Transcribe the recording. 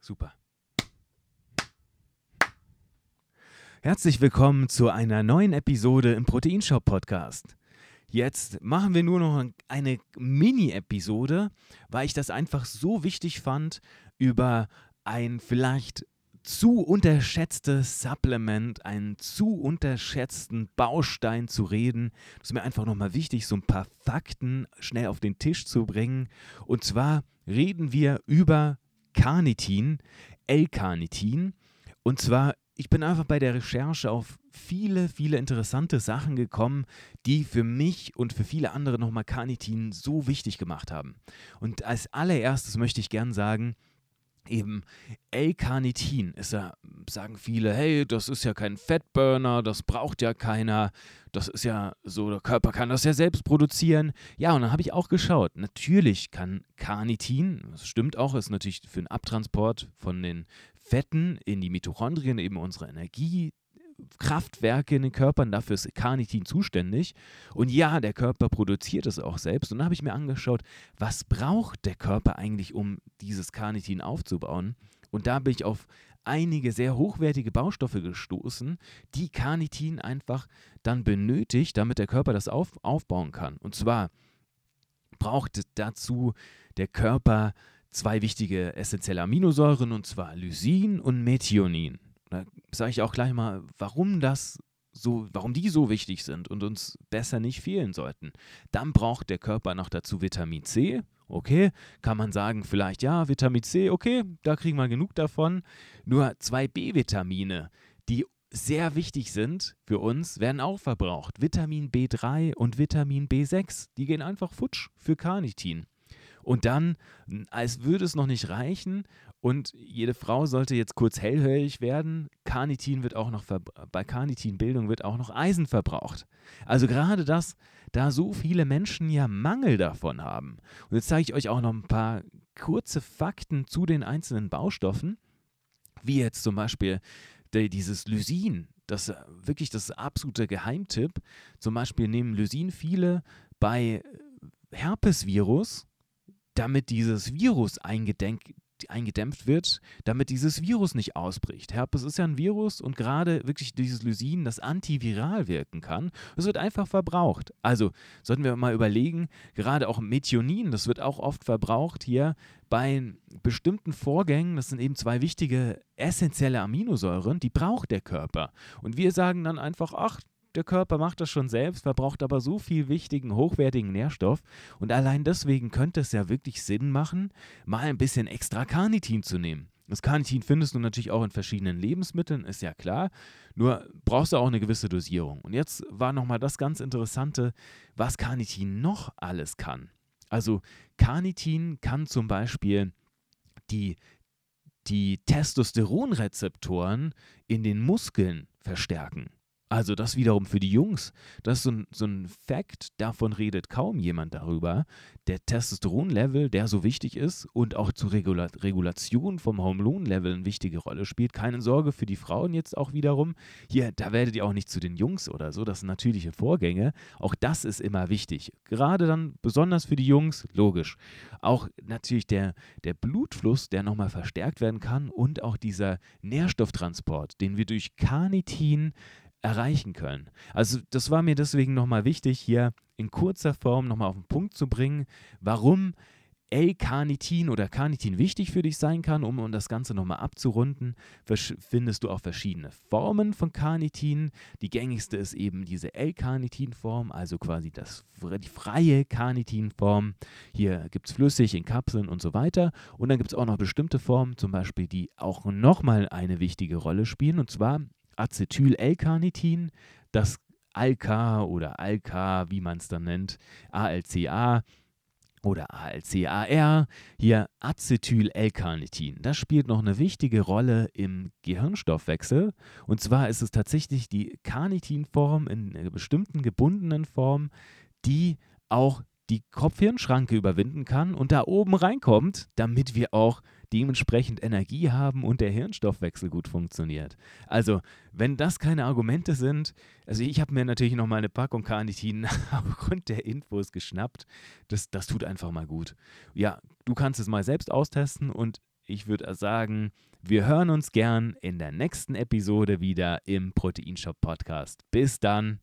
Super. Herzlich willkommen zu einer neuen Episode im Proteinshop Podcast. Jetzt machen wir nur noch eine Mini-Episode, weil ich das einfach so wichtig fand, über ein vielleicht zu unterschätztes Supplement, einen zu unterschätzten Baustein zu reden. Das ist mir einfach nochmal wichtig, so ein paar Fakten schnell auf den Tisch zu bringen. Und zwar reden wir über Carnitin, L-Carnitin. Und zwar, ich bin einfach bei der Recherche auf viele, viele interessante Sachen gekommen, die für mich und für viele andere nochmal Carnitin so wichtig gemacht haben. Und als allererstes möchte ich gern sagen, eben L-Carnitin ist ja, sagen viele, hey, das ist ja kein Fettburner, das braucht ja keiner, das ist ja so, der Körper kann das ja selbst produzieren. Ja, und dann habe ich auch geschaut, natürlich kann Carnitin, das stimmt auch, ist natürlich für den Abtransport von den Fetten in die Mitochondrien eben unsere Energie Kraftwerke in den Körpern, dafür ist Carnitin zuständig. Und ja, der Körper produziert es auch selbst. Und dann habe ich mir angeschaut, was braucht der Körper eigentlich, um dieses Carnitin aufzubauen? Und da bin ich auf einige sehr hochwertige Baustoffe gestoßen, die Carnitin einfach dann benötigt, damit der Körper das auf, aufbauen kann. Und zwar braucht dazu der Körper zwei wichtige essentielle Aminosäuren, und zwar Lysin und Methionin. Da sage ich auch gleich mal, warum das so, warum die so wichtig sind und uns besser nicht fehlen sollten. Dann braucht der Körper noch dazu Vitamin C. Okay, kann man sagen, vielleicht ja, Vitamin C, okay, da kriegen wir genug davon. Nur zwei B-Vitamine, die sehr wichtig sind für uns, werden auch verbraucht. Vitamin B3 und Vitamin B6, die gehen einfach futsch für Carnitin. Und dann, als würde es noch nicht reichen, und jede Frau sollte jetzt kurz hellhörig werden. Carnitin wird auch noch bei Carnitinbildung wird auch noch Eisen verbraucht. Also gerade das, da so viele Menschen ja Mangel davon haben. Und jetzt zeige ich euch auch noch ein paar kurze Fakten zu den einzelnen Baustoffen, wie jetzt zum Beispiel dieses Lysin. Das wirklich das absolute Geheimtipp. Zum Beispiel nehmen Lysin viele bei Herpesvirus, damit dieses Virus eingedenk eingedämpft wird, damit dieses Virus nicht ausbricht. Herpes ist ja ein Virus und gerade wirklich dieses Lysin, das antiviral wirken kann, das wird einfach verbraucht. Also sollten wir mal überlegen, gerade auch Methionin, das wird auch oft verbraucht hier bei bestimmten Vorgängen, das sind eben zwei wichtige essentielle Aminosäuren, die braucht der Körper. Und wir sagen dann einfach, ach, der Körper macht das schon selbst, verbraucht aber so viel wichtigen, hochwertigen Nährstoff. Und allein deswegen könnte es ja wirklich Sinn machen, mal ein bisschen extra Carnitin zu nehmen. Das Carnitin findest du natürlich auch in verschiedenen Lebensmitteln, ist ja klar. Nur brauchst du auch eine gewisse Dosierung. Und jetzt war nochmal das ganz Interessante, was Carnitin noch alles kann. Also Carnitin kann zum Beispiel die, die Testosteronrezeptoren in den Muskeln verstärken. Also das wiederum für die Jungs, das ist so ein, so ein Fact, davon redet kaum jemand darüber. Der Testosteronlevel, der so wichtig ist und auch zur Regula Regulation vom Hormonlevel eine wichtige Rolle spielt. Keine Sorge für die Frauen jetzt auch wiederum. Hier, da werdet ihr auch nicht zu den Jungs oder so, das sind natürliche Vorgänge. Auch das ist immer wichtig. Gerade dann besonders für die Jungs, logisch. Auch natürlich der, der Blutfluss, der nochmal verstärkt werden kann und auch dieser Nährstofftransport, den wir durch Carnitin erreichen können. Also das war mir deswegen nochmal wichtig, hier in kurzer Form nochmal auf den Punkt zu bringen, warum L-Carnitin oder Carnitin wichtig für dich sein kann, um, um das Ganze nochmal abzurunden, findest du auch verschiedene Formen von Carnitin. Die gängigste ist eben diese L-Carnitin-Form, also quasi das, die freie Carnitin-Form. Hier gibt es flüssig in Kapseln und so weiter. Und dann gibt es auch noch bestimmte Formen, zum Beispiel, die auch nochmal eine wichtige Rolle spielen, und zwar Acetyl-L-Carnitin, das Alka oder Alka, wie man es dann nennt, ALCA oder ALCAR, hier Acetyl-L-Carnitin. Das spielt noch eine wichtige Rolle im Gehirnstoffwechsel. Und zwar ist es tatsächlich die Carnitinform in einer bestimmten gebundenen Form, die auch die Kopf-Hirn-Schranke überwinden kann und da oben reinkommt, damit wir auch dementsprechend Energie haben und der Hirnstoffwechsel gut funktioniert. Also, wenn das keine Argumente sind, also ich habe mir natürlich noch mal eine Packung Carnitin aufgrund der Infos geschnappt. Das, das tut einfach mal gut. Ja, du kannst es mal selbst austesten und ich würde sagen, wir hören uns gern in der nächsten Episode wieder im Proteinshop Podcast. Bis dann.